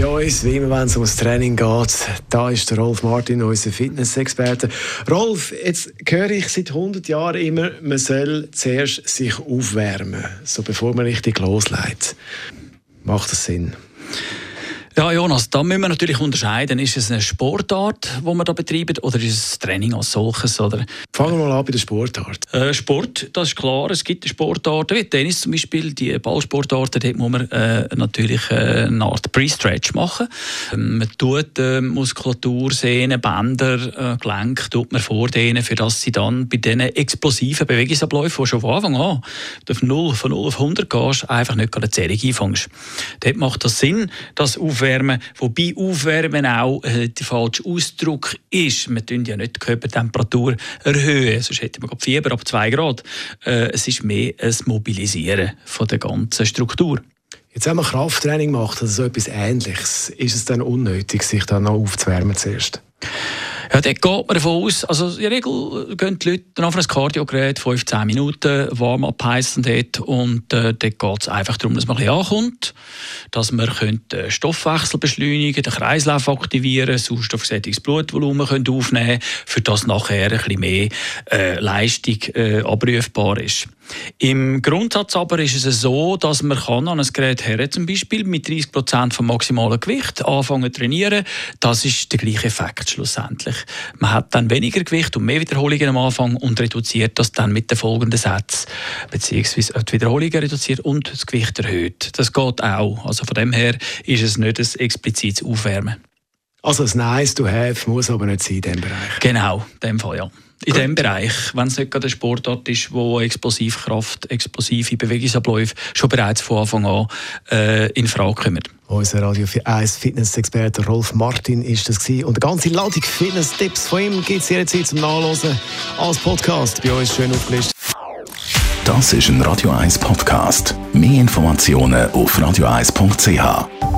Bei uns, wie immer, wenn es ums Training geht, da ist der Rolf Martin, unser Fitness-Experte. Rolf, jetzt höre ich seit 100 Jahren immer, man soll zuerst sich aufwärmen, so bevor man richtig loslegt. Macht das Sinn? Ja, Jonas, da müssen wir natürlich unterscheiden. Ist es eine Sportart, die wir da betreiben, oder ist es Training als solches? Oder? Fangen wir mal an bei der Sportart. Äh, Sport, das ist klar. Es gibt Sportarten, wie Tennis zum Beispiel, die Ballsportarten, dort muss man äh, natürlich äh, eine Art Pre-Stretch machen. Ähm, man tut äh, Muskulatur, Sehnen, Bänder, äh, Gelenke tut man vordehnen, für dass sie dann bei diesen explosiven Bewegungsabläufen, die schon von Anfang an auf 0, von 0 auf 100 gehst, einfach nicht eine Zerrung einfängst. Dort macht das Sinn, auf Aufwärmen, wobei Aufwärmen auch äh, der falsche Ausdruck ist. Wir tun ja nicht die Körpertemperatur erhöhen, sonst hätten wir Fieber ab 2 Grad. Äh, es ist mehr ein Mobilisieren von der ganzen Struktur. Jetzt haben wir Krafttraining gemacht, also so etwas Ähnliches. Ist es dann unnötig, sich dann noch aufzuwärmen zuerst? Ja, dort geht man davon aus, also in der Regel gehen die Leute dann auf ein Kardiogerät 15 Minuten warm-up heissen dort und äh, dort geht es einfach darum, dass man ein bisschen ankommt, dass man den Stoffwechsel beschleunigen den Kreislauf aktivieren, sauerstoffgesättigtes Blutvolumen können aufnehmen für das nachher ein bisschen mehr äh, Leistung äh, abrufbar ist. Im Grundsatz aber ist es so, dass man kann an ein Gerät her, zum Beispiel mit 30 Prozent vom maximalen Gewicht anfangen zu trainieren. Das ist der gleiche Effekt schlussendlich. Man hat dann weniger Gewicht und mehr Wiederholungen am Anfang und reduziert das dann mit den folgenden Sätzen, beziehungsweise die Wiederholungen reduziert und das Gewicht erhöht. Das geht auch. Also von dem her ist es nicht ein explizites Aufwärmen. Also ein Nice to have muss aber nicht sein in diesem Bereich. Genau, in dem Fall ja in diesem Bereich, wenn es nicht gerade ein Sportart ist, wo Explosivkraft, explosive Bewegungsabläufe schon bereits von Anfang an äh, in Frage kommen. Unser Radio 1 Fitness-Experte Rolf Martin ist das gewesen. Und eine ganze Ladung Fitness-Tipps von ihm gibt es jederzeit zum Nachlesen als Podcast. Bei uns schön aufgelistet. Das ist ein Radio 1 Podcast. Mehr Informationen auf radio1.ch.